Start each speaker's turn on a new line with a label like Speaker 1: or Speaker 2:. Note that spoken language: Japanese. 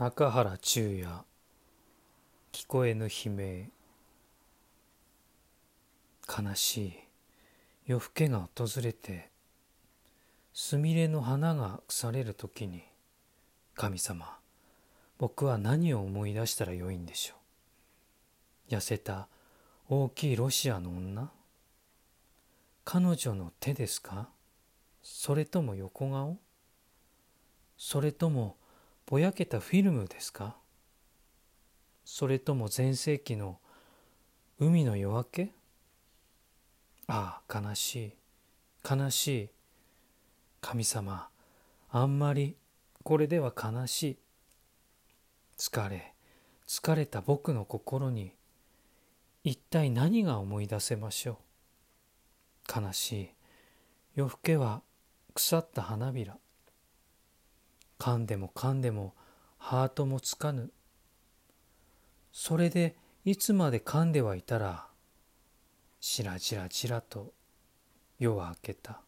Speaker 1: 中原中也。聞こえぬ悲鳴。悲しい。夜更けが訪れてすみれの花が腐れる時に神様僕は何を思い出したらよいんでしょう。痩せた大きいロシアの女？彼女の手ですか？それとも横顔？それともぼやけたフィルムですか？それとも全盛期の海の夜明け？ああ悲しい。悲しい。神様あんまりこれでは悲しい。疲れ。疲れた僕の心に一体何が思い出せましょう？悲しい。夜更けは腐った花びら。噛んでも噛んでもハートもつかぬ。それでいつまで噛んではいたらちらちらちらと夜は明けた。